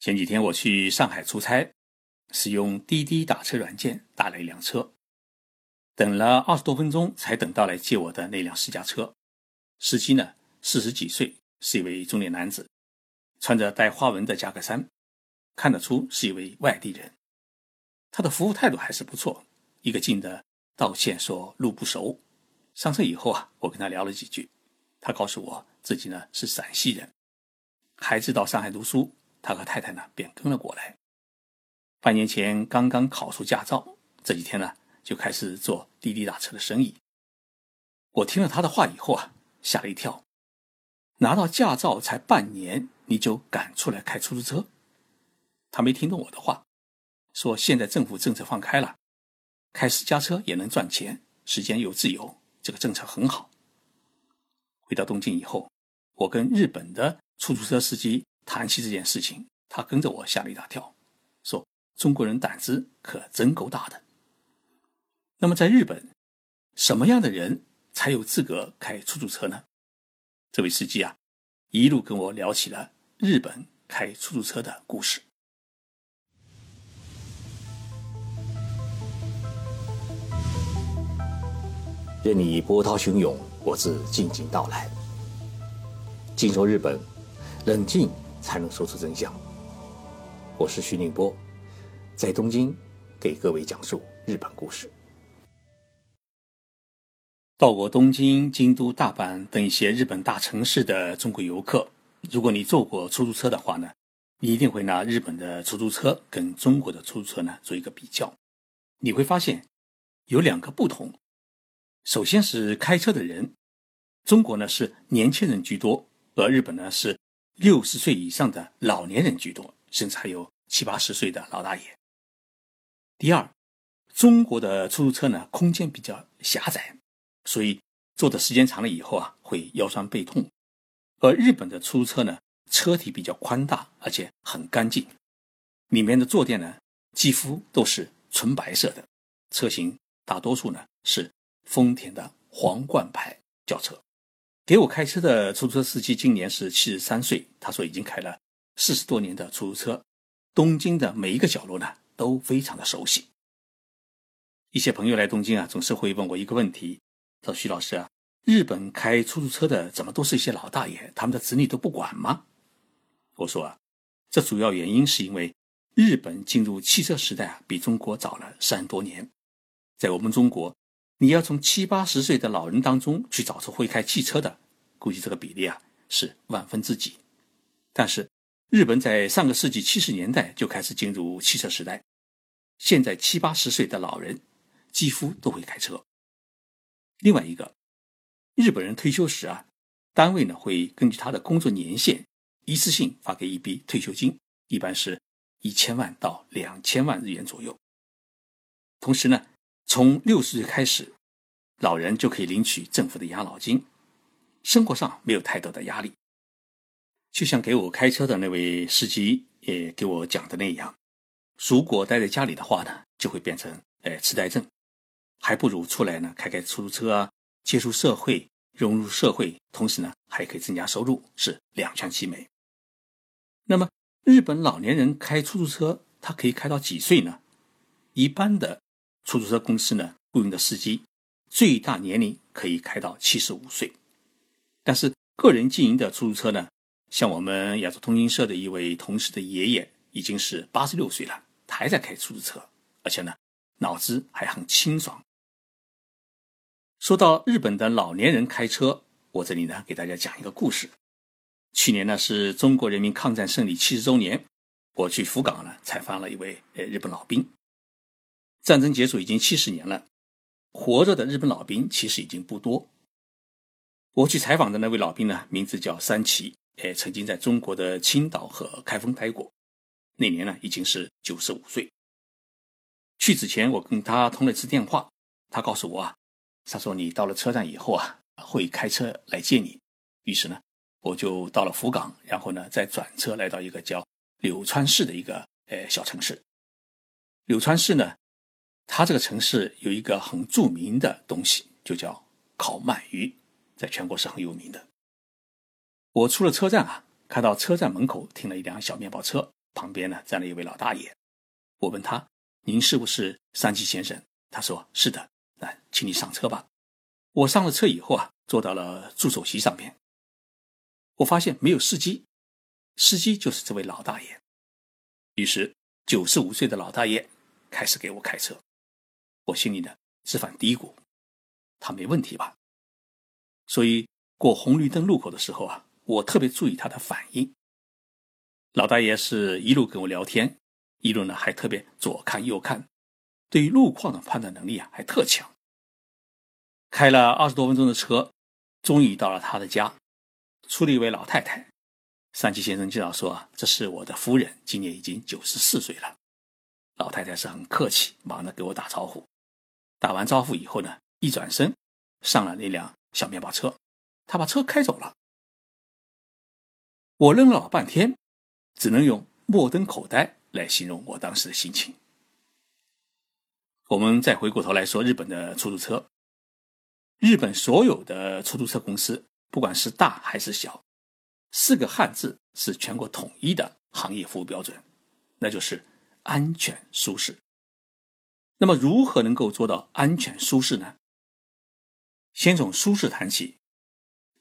前几天我去上海出差，使用滴滴打车软件打了一辆车，等了二十多分钟才等到来接我的那辆私家车。司机呢，四十几岁，是一位中年男子，穿着带花纹的夹克衫，看得出是一位外地人。他的服务态度还是不错，一个劲的道歉说路不熟。上车以后啊，我跟他聊了几句，他告诉我自己呢是陕西人，孩子到上海读书。他和太太呢便跟了过来。半年前刚刚考出驾照，这几天呢就开始做滴滴打车的生意。我听了他的话以后啊，吓了一跳。拿到驾照才半年，你就敢出来开出租车？他没听懂我的话，说现在政府政策放开了，开私家车也能赚钱，时间又自由，这个政策很好。回到东京以后，我跟日本的出租车司机。谈起这件事情，他跟着我吓了一大跳，说：“中国人胆子可真够大的。”那么在日本，什么样的人才有资格开出租车呢？这位司机啊，一路跟我聊起了日本开出租车的故事。任你波涛汹涌，我自静静到来。进入日本，冷静。才能说出真相。我是徐宁波，在东京给各位讲述日本故事。到过东京、京都、大阪等一些日本大城市的中国游客，如果你坐过出租车的话呢，你一定会拿日本的出租车跟中国的出租车呢做一个比较。你会发现有两个不同。首先是开车的人，中国呢是年轻人居多，而日本呢是。六十岁以上的老年人居多，甚至还有七八十岁的老大爷。第二，中国的出租车呢，空间比较狭窄，所以坐的时间长了以后啊，会腰酸背痛。而日本的出租车呢，车体比较宽大，而且很干净，里面的坐垫呢，几乎都是纯白色的，车型大多数呢是丰田的皇冠牌轿车。给我开车的出租车司机今年是七十三岁，他说已经开了四十多年的出租车，东京的每一个角落呢都非常的熟悉。一些朋友来东京啊，总是会问我一个问题，说徐老师啊，日本开出租车的怎么都是一些老大爷，他们的子女都不管吗？我说啊，这主要原因是因为日本进入汽车时代啊比中国早了三十多年，在我们中国。你要从七八十岁的老人当中去找出会开汽车的，估计这个比例啊是万分之几。但是日本在上个世纪七十年代就开始进入汽车时代，现在七八十岁的老人几乎都会开车。另外一个，日本人退休时啊，单位呢会根据他的工作年限一次性发给一笔退休金，一般是一千万到两千万日元左右。同时呢。从六十岁开始，老人就可以领取政府的养老金，生活上没有太多的压力。就像给我开车的那位司机也给我讲的那样，如果待在家里的话呢，就会变成呃痴呆症，还不如出来呢开开出租车啊，接触社会，融入社会，同时呢还可以增加收入，是两全其美。那么日本老年人开出租车，他可以开到几岁呢？一般的。出租车公司呢雇佣的司机，最大年龄可以开到七十五岁，但是个人经营的出租车呢，像我们亚洲通讯社的一位同事的爷爷已经是八十六岁了，还在开出租车，而且呢脑子还很清爽。说到日本的老年人开车，我这里呢给大家讲一个故事。去年呢是中国人民抗战胜利七十周年，我去福冈呢采访了一位呃日本老兵。战争结束已经七十年了，活着的日本老兵其实已经不多。我去采访的那位老兵呢，名字叫三崎，哎，曾经在中国的青岛和开封待过，那年呢已经是九十五岁。去之前我跟他通了一次电话，他告诉我啊，他说你到了车站以后啊，会开车来接你。于是呢，我就到了福冈，然后呢再转车来到一个叫柳川市的一个呃小城市。柳川市呢。他这个城市有一个很著名的东西，就叫烤鳗鱼，在全国是很有名的。我出了车站啊，看到车站门口停了一辆小面包车，旁边呢站了一位老大爷。我问他：“您是不是三七先生？”他说：“是的。”那请你上车吧。我上了车以后啊，坐到了助手席上面。我发现没有司机，司机就是这位老大爷。于是九十五岁的老大爷开始给我开车。我心里呢直犯嘀咕：他没问题吧？所以过红绿灯路口的时候啊，我特别注意他的反应。老大爷是一路跟我聊天，一路呢还特别左看右看，对于路况的判断能力啊还特强。开了二十多分钟的车，终于到了他的家。出了一位老太太，三七先生介绍说：“这是我的夫人，今年已经九十四岁了。”老太太是很客气，忙着给我打招呼。打完招呼以后呢，一转身上了那辆小面包车，他把车开走了。我愣了老半天，只能用目瞪口呆来形容我当时的心情。我们再回过头来说日本的出租车，日本所有的出租车公司。不管是大还是小，四个汉字是全国统一的行业服务标准，那就是安全舒适。那么，如何能够做到安全舒适呢？先从舒适谈起。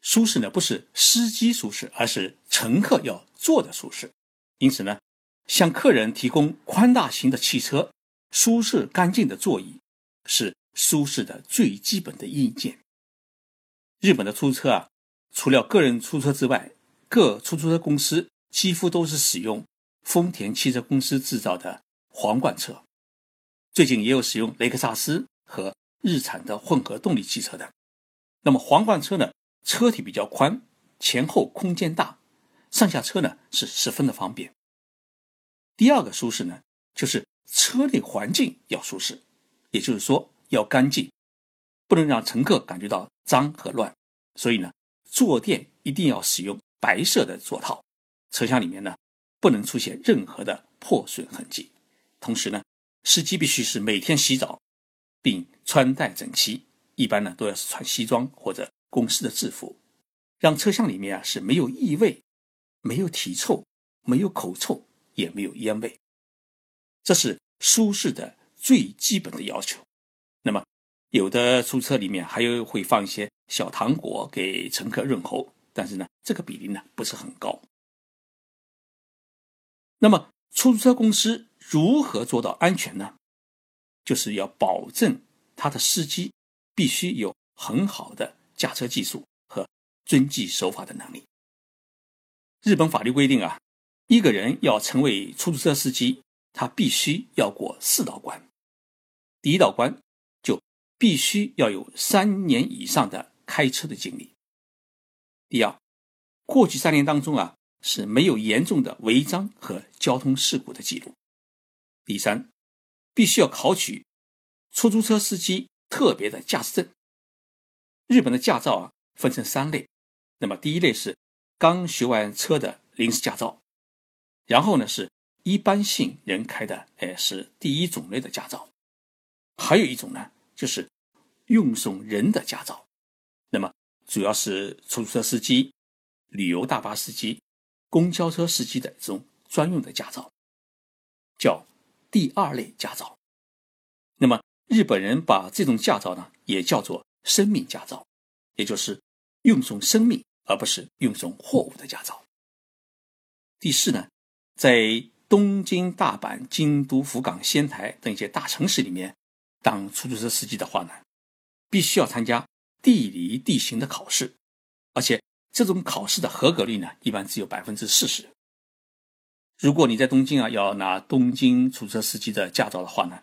舒适呢，不是司机舒适，而是乘客要坐的舒适。因此呢，向客人提供宽大型的汽车、舒适干净的座椅，是舒适的最基本的硬件。日本的出租车啊。除了个人出租车之外，各出租车公司几乎都是使用丰田汽车公司制造的皇冠车，最近也有使用雷克萨斯和日产的混合动力汽车的。那么皇冠车呢，车体比较宽，前后空间大，上下车呢是十分的方便。第二个舒适呢，就是车内环境要舒适，也就是说要干净，不能让乘客感觉到脏和乱。所以呢。坐垫一定要使用白色的座套，车厢里面呢不能出现任何的破损痕迹。同时呢，司机必须是每天洗澡，并穿戴整齐，一般呢都要是穿西装或者公司的制服，让车厢里面啊是没有异味、没有体臭、没有口臭，也没有烟味。这是舒适的最基本的要求。那么，有的出租车里面还有会放一些。小糖果给乘客润喉，但是呢，这个比例呢不是很高。那么，出租车公司如何做到安全呢？就是要保证他的司机必须有很好的驾车技术和遵纪守法的能力。日本法律规定啊，一个人要成为出租车司机，他必须要过四道关。第一道关就必须要有三年以上的。开车的经历。第二，过去三年当中啊是没有严重的违章和交通事故的记录。第三，必须要考取出租车司机特别的驾驶证。日本的驾照啊分成三类，那么第一类是刚学完车的临时驾照，然后呢是一般性人开的，哎是第一种类的驾照，还有一种呢就是运送人的驾照。那么主要是出租车司机、旅游大巴司机、公交车司机的这种专用的驾照，叫第二类驾照。那么日本人把这种驾照呢，也叫做生命驾照，也就是运送生命而不是运送货物的驾照。第四呢，在东京、大阪、京都、福冈、仙台等一些大城市里面，当出租车司机的话呢，必须要参加。地理地形的考试，而且这种考试的合格率呢，一般只有百分之四十。如果你在东京啊，要拿东京出租车司机的驾照的话呢，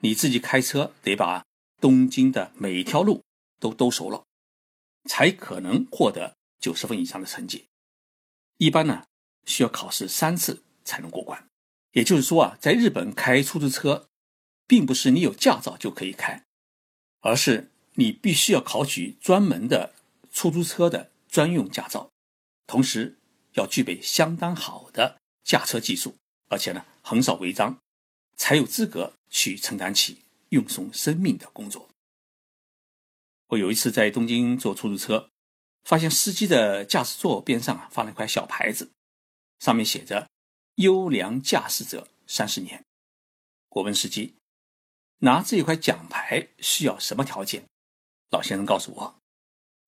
你自己开车得把东京的每一条路都兜熟了，才可能获得九十分以上的成绩。一般呢，需要考试三次才能过关。也就是说啊，在日本开出租车，并不是你有驾照就可以开，而是。你必须要考取专门的出租车的专用驾照，同时要具备相当好的驾车技术，而且呢很少违章，才有资格去承担起运送生命的工作。我有一次在东京坐出租车，发现司机的驾驶座边上啊放了一块小牌子，上面写着优良驾驶者三十年。我问司机，拿这一块奖牌需要什么条件？老先生告诉我，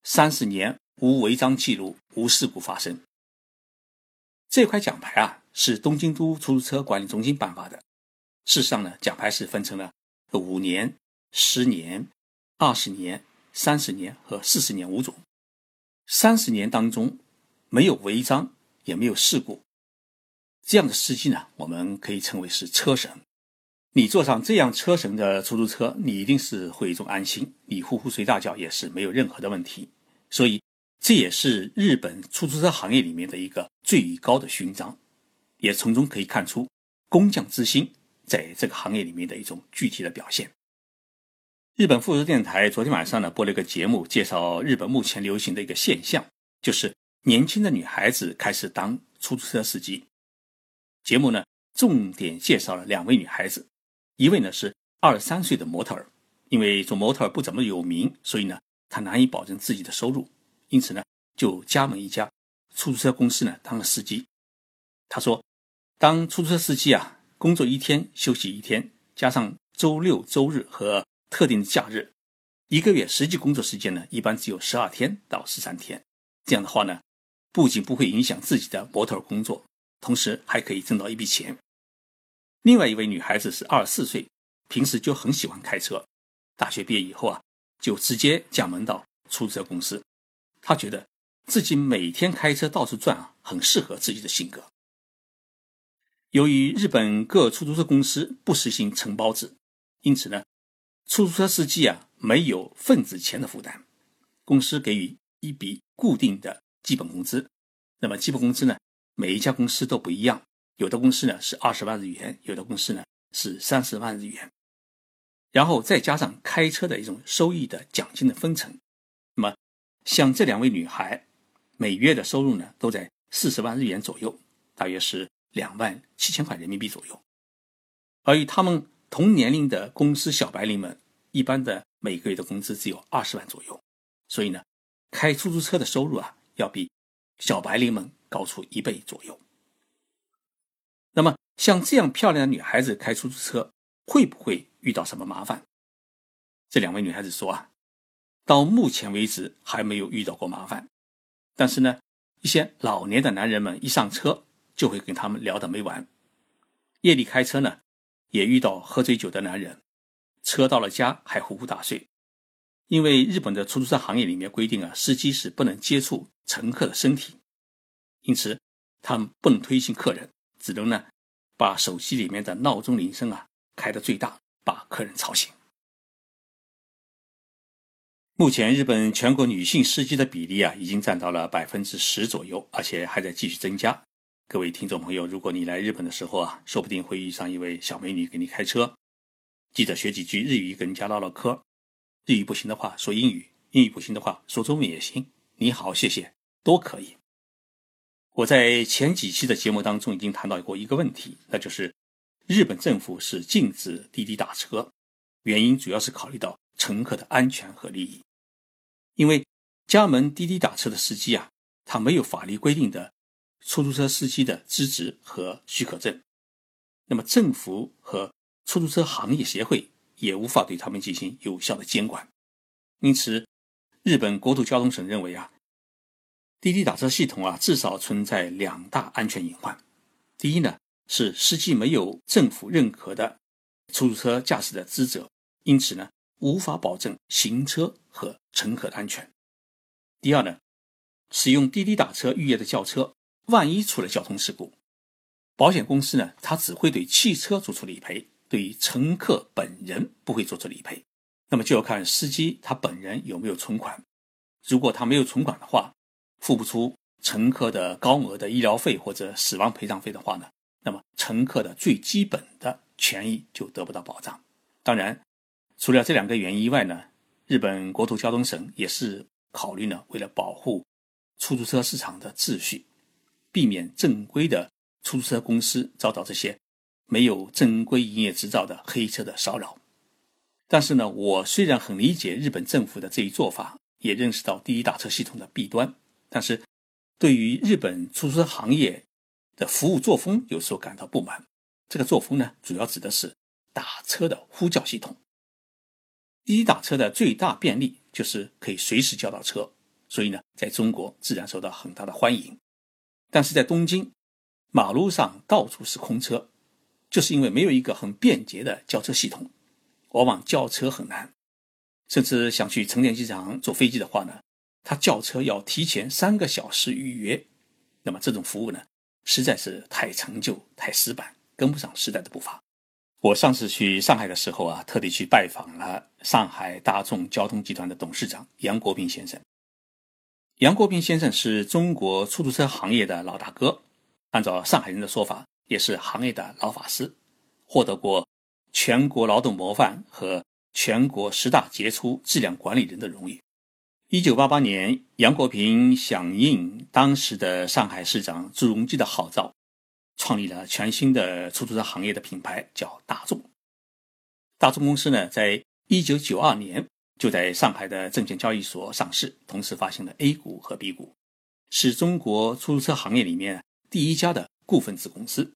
三十年无违章记录，无事故发生。这块奖牌啊，是东京都出租车管理中心颁发的。事实上呢，奖牌是分成了五年、十年、二十年、三十年和四十年五种。三十年当中没有违章，也没有事故，这样的司机呢，我们可以称为是车神。你坐上这样车神的出租车，你一定是会一种安心，你呼呼睡大觉也是没有任何的问题。所以。这也是日本出租车行业里面的一个最高的勋章，也从中可以看出工匠之心在这个行业里面的一种具体的表现。日本富士电台昨天晚上呢播了一个节目，介绍日本目前流行的一个现象，就是年轻的女孩子开始当出租车司机。节目呢重点介绍了两位女孩子，一位呢是二十三岁的模特儿，因为做模特儿不怎么有名，所以呢她难以保证自己的收入。因此呢，就加盟一家出租车公司呢，当了司机。他说，当出租车司机啊，工作一天休息一天，加上周六周日和特定的假日，一个月实际工作时间呢，一般只有十二天到十三天。这样的话呢，不仅不会影响自己的模特工作，同时还可以挣到一笔钱。另外一位女孩子是二十四岁，平时就很喜欢开车，大学毕业以后啊，就直接加盟到出租车公司。她觉得自己每天开车到处转啊，很适合自己的性格。由于日本各出租车公司不实行承包制，因此呢，出租车司机啊没有份子钱的负担，公司给予一笔固定的基本工资。那么基本工资呢，每一家公司都不一样，有的公司呢是二十万日元，有的公司呢是三十万日元，然后再加上开车的一种收益的奖金的分成。那么像这两位女孩，每月的收入呢都在四十万日元左右，大约是两万七千块人民币左右。而与他们同年龄的公司小白领们，一般的每个月的工资只有二十万左右。所以呢，开出租车的收入啊，要比小白领们高出一倍左右。那么，像这样漂亮的女孩子开出租车，会不会遇到什么麻烦？这两位女孩子说啊。到目前为止还没有遇到过麻烦，但是呢，一些老年的男人们一上车就会跟他们聊得没完。夜里开车呢，也遇到喝醉酒的男人，车到了家还呼呼大睡。因为日本的出租车行业里面规定啊，司机是不能接触乘客的身体，因此他们不能推醒客人，只能呢把手机里面的闹钟铃声啊开得最大，把客人吵醒。目前，日本全国女性司机的比例啊，已经占到了百分之十左右，而且还在继续增加。各位听众朋友，如果你来日本的时候啊，说不定会遇上一位小美女给你开车，记得学几句日语跟人家唠唠嗑。日语不行的话，说英语；英语不行的话，说中文也行。你好，谢谢，都可以。我在前几期的节目当中已经谈到过一个问题，那就是日本政府是禁止滴滴打车，原因主要是考虑到乘客的安全和利益。因为加盟滴滴打车的司机啊，他没有法律规定的出租车司机的资质和许可证，那么政府和出租车行业协会也无法对他们进行有效的监管。因此，日本国土交通省认为啊，滴滴打车系统啊至少存在两大安全隐患。第一呢，是司机没有政府认可的出租车驾驶的资质，因此呢。无法保证行车和乘客的安全。第二呢，使用滴滴打车预约的轿车，万一出了交通事故，保险公司呢，它只会对汽车做出理赔，对于乘客本人不会做出理赔。那么就要看司机他本人有没有存款。如果他没有存款的话，付不出乘客的高额的医疗费或者死亡赔偿费的话呢，那么乘客的最基本的权益就得不到保障。当然。除了这两个原因以外呢，日本国土交通省也是考虑呢，为了保护出租车市场的秩序，避免正规的出租车公司遭到这些没有正规营业执照的黑车的骚扰。但是呢，我虽然很理解日本政府的这一做法，也认识到滴滴打车系统的弊端，但是对于日本出租车行业的服务作风有所感到不满。这个作风呢，主要指的是打车的呼叫系统。滴滴打车的最大便利就是可以随时叫到车，所以呢，在中国自然受到很大的欢迎。但是在东京，马路上到处是空车，就是因为没有一个很便捷的叫车系统，往往叫车很难。甚至想去成田机场坐飞机的话呢，他叫车要提前三个小时预约。那么这种服务呢，实在是太陈旧、太死板，跟不上时代的步伐。我上次去上海的时候啊，特地去拜访了上海大众交通集团的董事长杨国斌先生。杨国斌先生是中国出租车行业的老大哥，按照上海人的说法，也是行业的老法师，获得过全国劳动模范和全国十大杰出质量管理人的荣誉。一九八八年，杨国平响应当时的上海市长朱镕基的号召。创立了全新的出租车行业的品牌，叫大众。大众公司呢，在一九九二年就在上海的证券交易所上市，同时发行了 A 股和 B 股，是中国出租车行业里面第一家的股份制公司，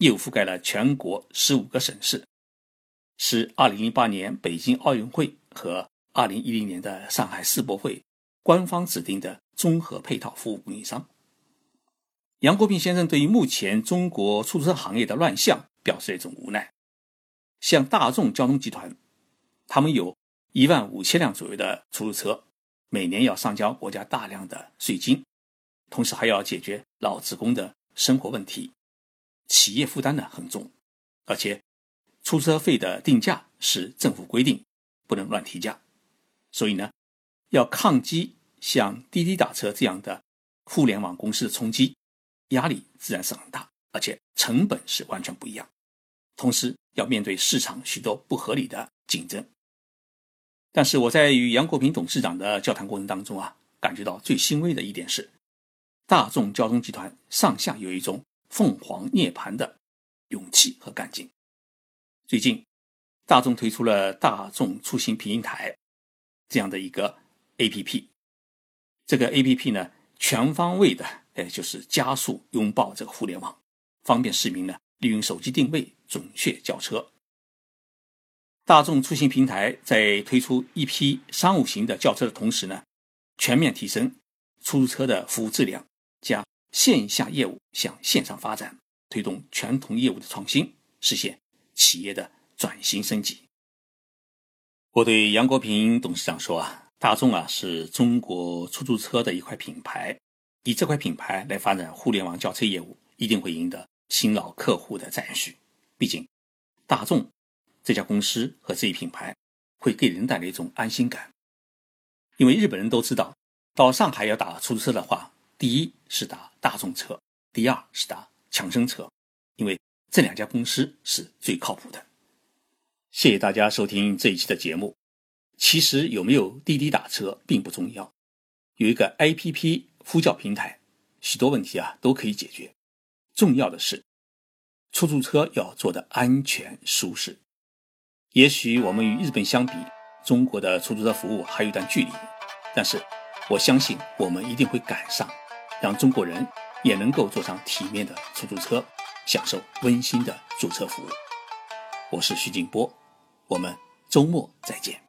业务覆盖了全国十五个省市，是二零零八年北京奥运会和二零一零年的上海世博会官方指定的综合配套服务供应商。杨国平先生对于目前中国出租车行业的乱象表示一种无奈。像大众交通集团，他们有一万五千辆左右的出租车，每年要上交国家大量的税金，同时还要解决老职工的生活问题，企业负担呢很重，而且出租车费的定价是政府规定，不能乱提价，所以呢，要抗击像滴滴打车这样的互联网公司的冲击。压力自然是很大，而且成本是完全不一样。同时要面对市场许多不合理的竞争。但是我在与杨国平董事长的交谈过程当中啊，感觉到最欣慰的一点是，大众交通集团上下有一种凤凰涅槃的勇气和干劲。最近，大众推出了大众出行平台这样的一个 APP，这个 APP 呢，全方位的。哎，就是加速拥抱这个互联网，方便市民呢利用手机定位准确叫车。大众出行平台在推出一批商务型的轿车的同时呢，全面提升出租车的服务质量，将线下业务向线上发展，推动传统业务的创新，实现企业的转型升级。我对杨国平董事长说啊，大众啊是中国出租车的一块品牌。以这块品牌来发展互联网轿车业务，一定会赢得新老客户的赞许。毕竟，大众这家公司和这一品牌会给人带来一种安心感。因为日本人都知道，到上海要打出租车的话，第一是打大众车，第二是打强生车，因为这两家公司是最靠谱的。谢谢大家收听这一期的节目。其实有没有滴滴打车并不重要，有一个 APP。呼叫平台，许多问题啊都可以解决。重要的是，出租车要做的安全舒适。也许我们与日本相比，中国的出租车服务还有一段距离，但是我相信我们一定会赶上，让中国人也能够坐上体面的出租车，享受温馨的租车服务。我是徐静波，我们周末再见。